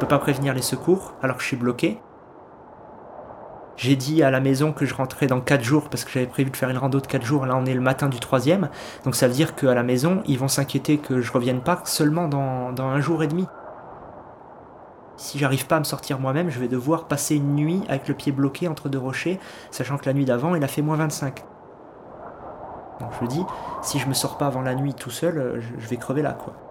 peux pas prévenir les secours alors que je suis bloqué. J'ai dit à la maison que je rentrais dans 4 jours parce que j'avais prévu de faire une rando de 4 jours. Là, on est le matin du troisième. Donc ça veut dire qu'à la maison, ils vont s'inquiéter que je revienne pas seulement dans, dans un jour et demi. Si j'arrive pas à me sortir moi-même, je vais devoir passer une nuit avec le pied bloqué entre deux rochers, sachant que la nuit d'avant, il a fait moins 25. Donc je dis, si je me sors pas avant la nuit tout seul, euh, je vais crever là, quoi.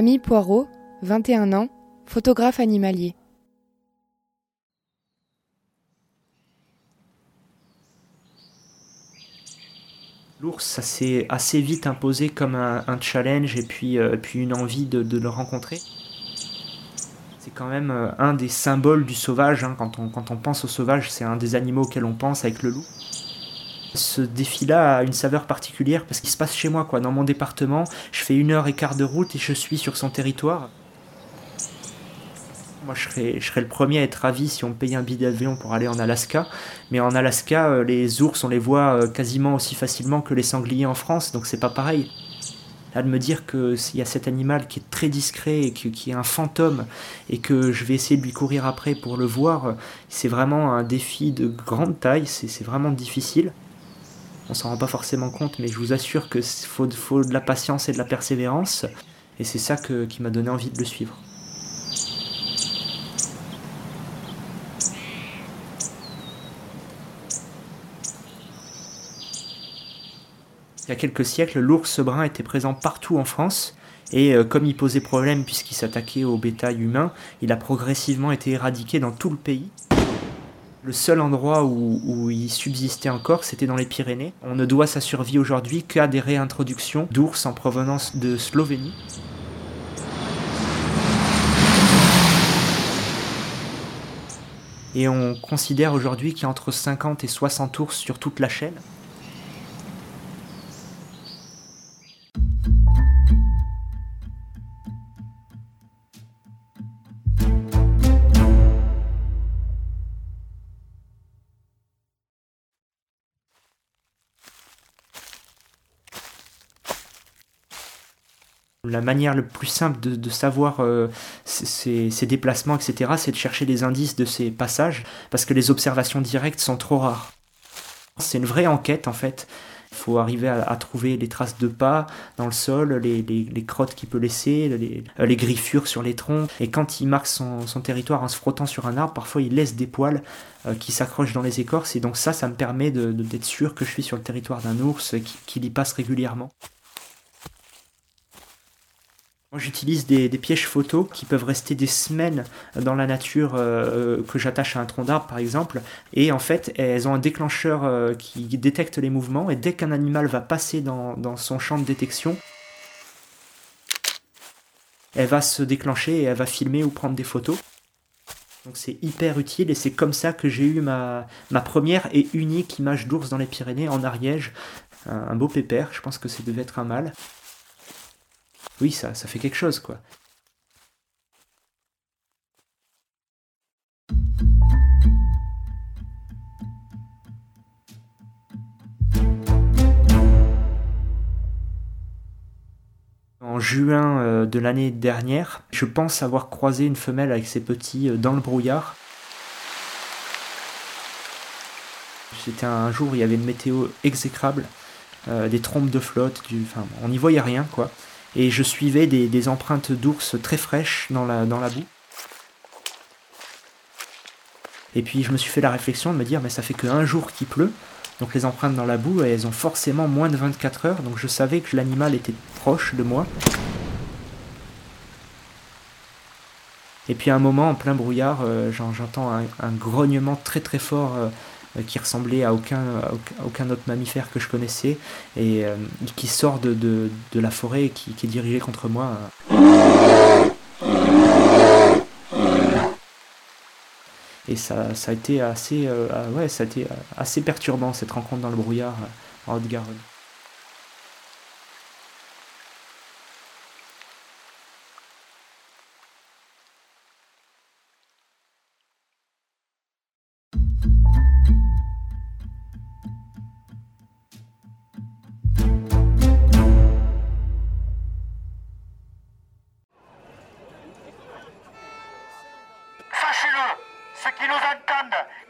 Camille Poirot, 21 ans, photographe animalier. L'ours, ça s'est assez vite imposé comme un, challenge et puis, euh, une envie de, le rencontrer. C'est quand même euh, un des symboles du sauvage. Hein. Quand on pense au sauvage, c'est un des animaux auxquels on pense avec le loup. Ce défi-là a une saveur particulière parce qu'il se passe chez moi, quoi. Dans mon département, je fais une heure et quart de route et je suis sur son territoire. Moi, je serais, le premier à être ravi si on payait un billet d'avion pour aller en Alaska. Mais en Alaska, euh, les ours, on les voit euh, quasiment aussi facilement que les sangliers en France, donc c'est pas pareil. Là, de me dire qu'il y a cet animal qui est très discret et qui est un fantôme et que je vais essayer de lui courir après pour le voir, c'est vraiment un défi de grande taille, c'est vraiment difficile on s'en rend pas forcément compte, mais je vous assure que faut, faut de la patience et de la persévérance, et c'est ça qui m'a donné envie de le suivre. Il y a quelques siècles, l'ours brun était présent partout en France, et euh, comme il posait problème puisqu'il s'attaquait au bétail humain, il a progressivement été éradiqué dans tout le pays. Le seul endroit où, il subsistait encore, c'était dans les Pyrénées. On ne doit sa survie aujourd'hui qu'à des réintroductions d'ours en provenance de Slovénie. Et on considère aujourd'hui qu'il y a entre 50 et 60 ours sur toute la chaîne. La manière le plus simple de, savoir euh, ces, déplacements, etc., c'est de chercher des indices de ces passages, parce que les observations directes sont trop rares. C'est une vraie enquête, en fait. Il faut arriver à, trouver les traces de pas dans le sol, les, crottes qu'il peut laisser, euh, les, griffures sur les troncs. Et quand il marque son, territoire en se frottant sur un arbre, parfois il laisse des poils euh, qui s'accrochent dans les écorces. Et donc ça, ça me permet d'être sûr que je suis sur le territoire d'un ours, qu'il y passe régulièrement. J'utilise des, pièges photos qui peuvent rester des semaines dans la nature, euh, euh, que j'attache à un tronc d'arbre par exemple. Et en fait, elles ont un déclencheur euh, qui détecte les mouvements. Et dès qu'un animal va passer dans, son champ de détection, elle va se déclencher et elle va filmer ou prendre des photos. Donc c'est hyper utile et c'est comme ça que j'ai eu ma, ma première et unique image d'ours dans les Pyrénées en Ariège. Un, un beau pépère, je pense que ça devait être un mâle oui, ça, fait quelque chose, quoi. En juin euh, de l'année dernière, je pense avoir croisé une femelle avec ses petits euh, dans le brouillard. C'était un jour où il y avait une météo exécrable, euh, des trompes de flotte, du... enfin, on n'y voyait rien quoi et je suivais des, empreintes d'ours très fraîches dans la, boue. Et puis je me suis fait la réflexion de me dire, mais ça fait qu'un jour qu'il pleut, donc les empreintes dans la boue, elles ont forcément moins de 24 heures, donc je savais que l'animal était proche de moi. Et puis à un moment, en plein brouillard, euh, j'entends un, grognement très très fort euh, qui ressemblait à aucun, aucun autre mammifère que je connaissais et euh, qui sort de, de, la forêt et qui, qui, est dirigé contre moi. Et ça, ça a été assez, euh, ah ouais, ça a été assez perturbant cette rencontre dans le brouillard en Haute-Garonne.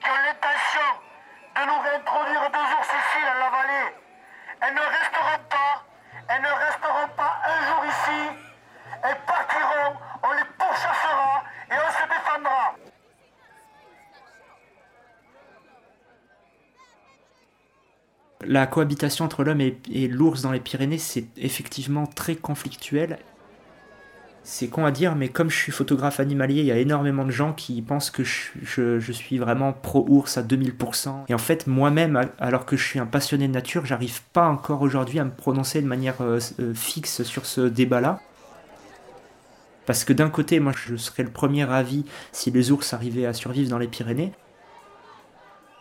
Qui ont l'intention de nous réintroduire deux jours ici dans la vallée, elles ne resteront pas, elles ne resteront pas un jour ici, elles partiront, on les pourchassera et on se défendra. La cohabitation entre l'homme et, et l'ours dans les Pyrénées, c'est effectivement très conflictuel c'est con à dire, mais comme je suis photographe animalier, il y a énormément de gens qui pensent que je, suis vraiment pro-ours à 2000%. Et en fait, moi-même, alors que je suis un passionné de nature, j'arrive pas encore aujourd'hui à me prononcer de manière euh, euh, fixe sur ce débat-là. Parce que d'un côté, moi, je serais le premier avis si les ours arrivaient à survivre dans les Pyrénées.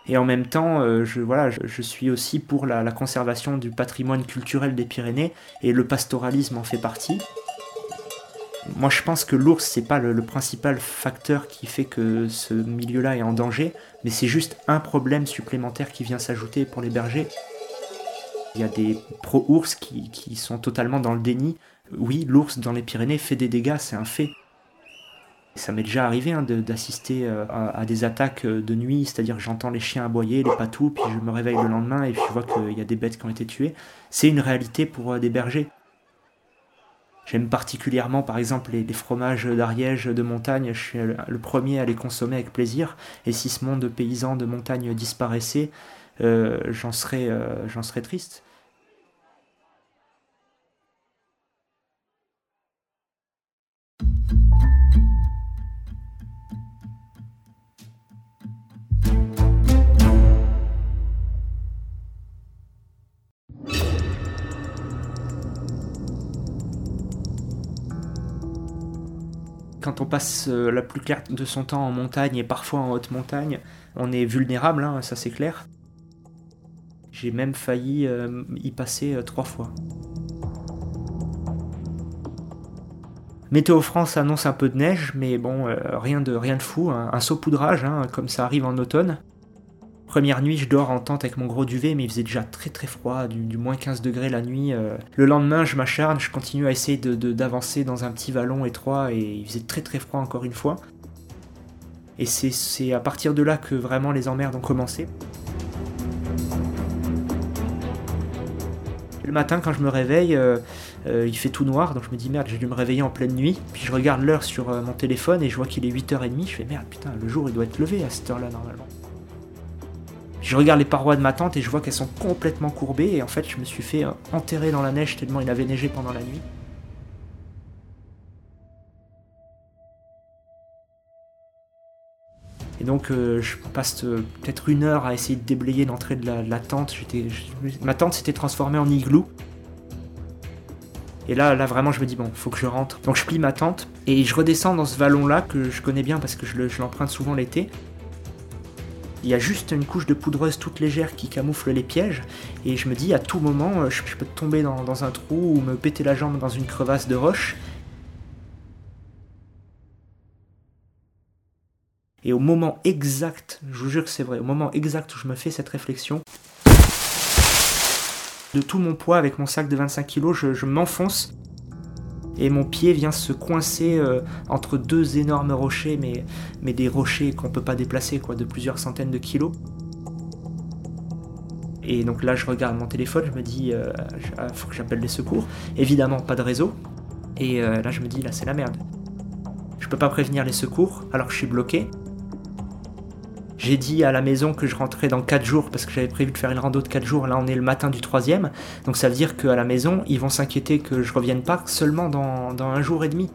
Et en même temps, euh, je, voilà, je, suis aussi pour la conservation du patrimoine culturel des Pyrénées, et le pastoralisme en fait partie. Moi, je pense que l'ours, c'est pas le, principal facteur qui fait que ce milieu-là est en danger, mais c'est juste un problème supplémentaire qui vient s'ajouter pour les bergers. Il y a des pro-ours qui, sont totalement dans le déni. Oui, l'ours dans les Pyrénées fait des dégâts, c'est un fait. Ça m'est déjà arrivé hein, d'assister euh, à, des attaques euh, de nuit, c'est-à-dire j'entends les chiens aboyer, les patous, puis je me réveille le lendemain et je vois qu'il y a des bêtes qui ont été tuées. C'est une réalité pour euh, des bergers. J'aime particulièrement, par exemple, les, fromages d'Ariège de montagne. Je suis le premier à les consommer avec plaisir. Et si ce monde paysan de montagne disparaissait, euh, j'en serais, euh, j'en serais triste. On passe euh, la plus claire de son temps en montagne et parfois en haute montagne, on est vulnérable, hein, ça c'est clair. J'ai même failli euh, y passer euh, trois fois. Météo France annonce un peu de neige, mais bon, rien, de, rien de fou, hein. un saupoudrage, hein, comme ça arrive en automne. Première nuit, je dors en tente avec mon gros duvet, mais il faisait déjà très très froid, du, moins 15 degrés la nuit. Euh. Le lendemain, je m'acharne, je continue à essayer d'avancer dans un petit vallon étroit, et il faisait très très froid encore une fois. Et c'est à partir de là que vraiment les emmerdes ont commencé. Le matin, quand je me réveille, euh, euh, il fait tout noir, donc je me dis merde, j'ai dû me réveiller en pleine nuit. Puis je regarde l'heure sur mon téléphone et je vois qu'il est 8h30. Je fais merde, putain, le jour il doit être levé à cette heure-là normalement. Je regarde les parois de ma tente et je vois qu'elles sont complètement courbées et en fait je me suis fait euh, enterrer dans la neige tellement il avait neigé pendant la nuit. Et donc euh, je passe euh, peut-être une heure à essayer de déblayer l'entrée de la, tente. ma tente s'était transformée en igloo. Et là, là vraiment, je me dis, bon, faut que je rentre. Donc je plie ma tente et je redescends dans ce vallon-là que je connais bien parce que je l'emprunte souvent l'été. Il y a juste une couche de poudreuse toute légère qui camoufle les pièges, et je me dis à tout moment, euh, je, peux tomber dans, un trou ou me péter la jambe dans une crevasse de roche. Et au moment exact, je vous jure que c'est vrai, au moment exact où je me fais cette réflexion, de tout mon poids avec mon sac de 25 kg, je m'enfonce et mon pied vient se coincer euh, entre deux énormes rochers, mais, des rochers qu'on peut pas déplacer, quoi, de plusieurs centaines de kilos. Et donc là, je regarde mon téléphone, je me dis, euh, ah, faut que j'appelle les secours. Évidemment, pas de réseau. Et euh, là, je me dis, là, c'est la merde. Je peux pas prévenir les secours, alors que je suis bloqué. J'ai dit à la maison que je rentrais dans 4 jours parce que j'avais prévu de faire une rando de 4 jours. Là, on est le matin du troisième. Donc ça veut dire qu'à la maison, ils vont s'inquiéter que je revienne pas seulement dans, un jour et demi.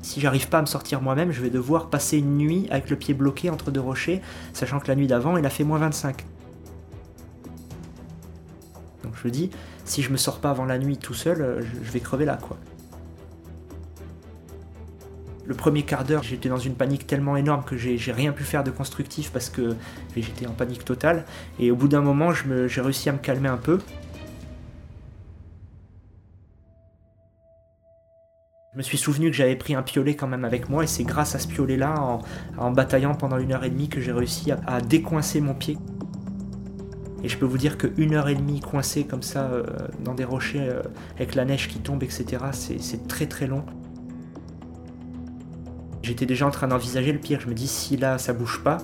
Si j'arrive pas à me sortir moi-même, je vais devoir passer une nuit avec le pied bloqué entre deux rochers, sachant que la nuit d'avant, il a fait moins 25. Donc je dis, si je me sors pas avant la nuit tout seul, euh, je vais crever là, quoi. Le premier quart d'heure, j'étais dans une panique tellement énorme que j'ai rien pu faire de constructif parce que j'étais en panique totale. Et au bout d'un moment, j'ai réussi à me calmer un peu. Je me suis souvenu que j'avais pris un piolet quand même avec moi et c'est grâce à ce piolet-là, en, bataillant pendant une heure et demie, que j'ai réussi à, décoincer mon pied. Et je peux vous dire qu'une heure et demie coincé comme ça euh, dans des rochers euh, avec la neige qui tombe, etc., c'est très très long. J'étais déjà en train d'envisager le pire. Je me dis, si là ça bouge pas,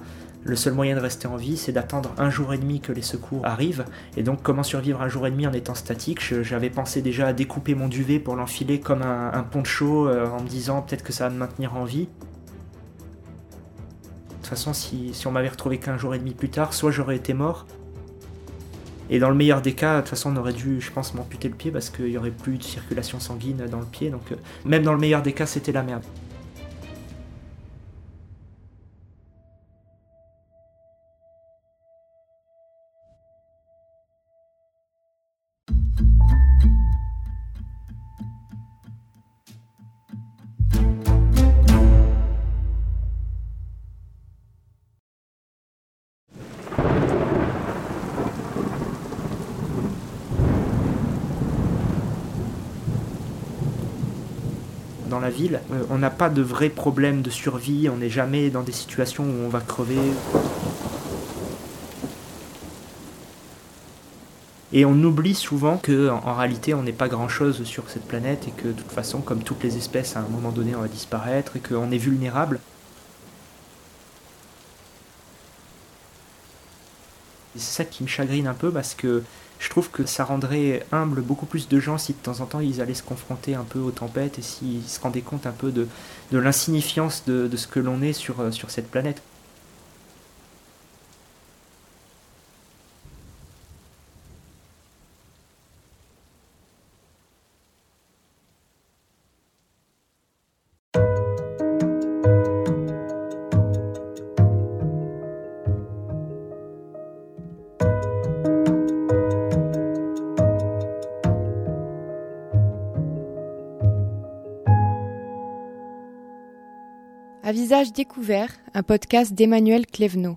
le seul moyen de rester en vie, c'est d'attendre un jour et demi que les secours arrivent. Et donc, comment survivre un jour et demi en étant statique? J'avais pensé déjà à découper mon duvet pour l'enfiler comme un, poncho euh, en me disant peut-être que ça va me maintenir en vie. De toute façon, si, on m'avait retrouvé qu'un jour et demi plus tard, soit j'aurais été mort. Et dans le meilleur des cas, de toute façon, on aurait dû, je pense, m'amputer le pied parce qu'il n'y aurait plus de circulation sanguine dans le pied. Donc, euh, même dans le meilleur des cas, c'était la merde. Dans la ville. Euh, on n'a pas de vrais problèmes de survie, on n'est jamais dans des situations où on va crever. Et on oublie souvent que en, réalité on n'est pas grand chose sur cette planète et que de toute façon, comme toutes les espèces, à un moment donné on va disparaître et qu'on est vulnérable. C'est ça qui me chagrine un peu parce que je trouve que ça rendrait humble beaucoup plus de gens si de temps en temps ils allaient se confronter un peu aux tempêtes et s'ils se rendaient compte un peu de, l'insignifiance de, ce que l'on est sur, euh, sur cette planète. À visage découvert, un podcast d'Emmanuel Clévenot.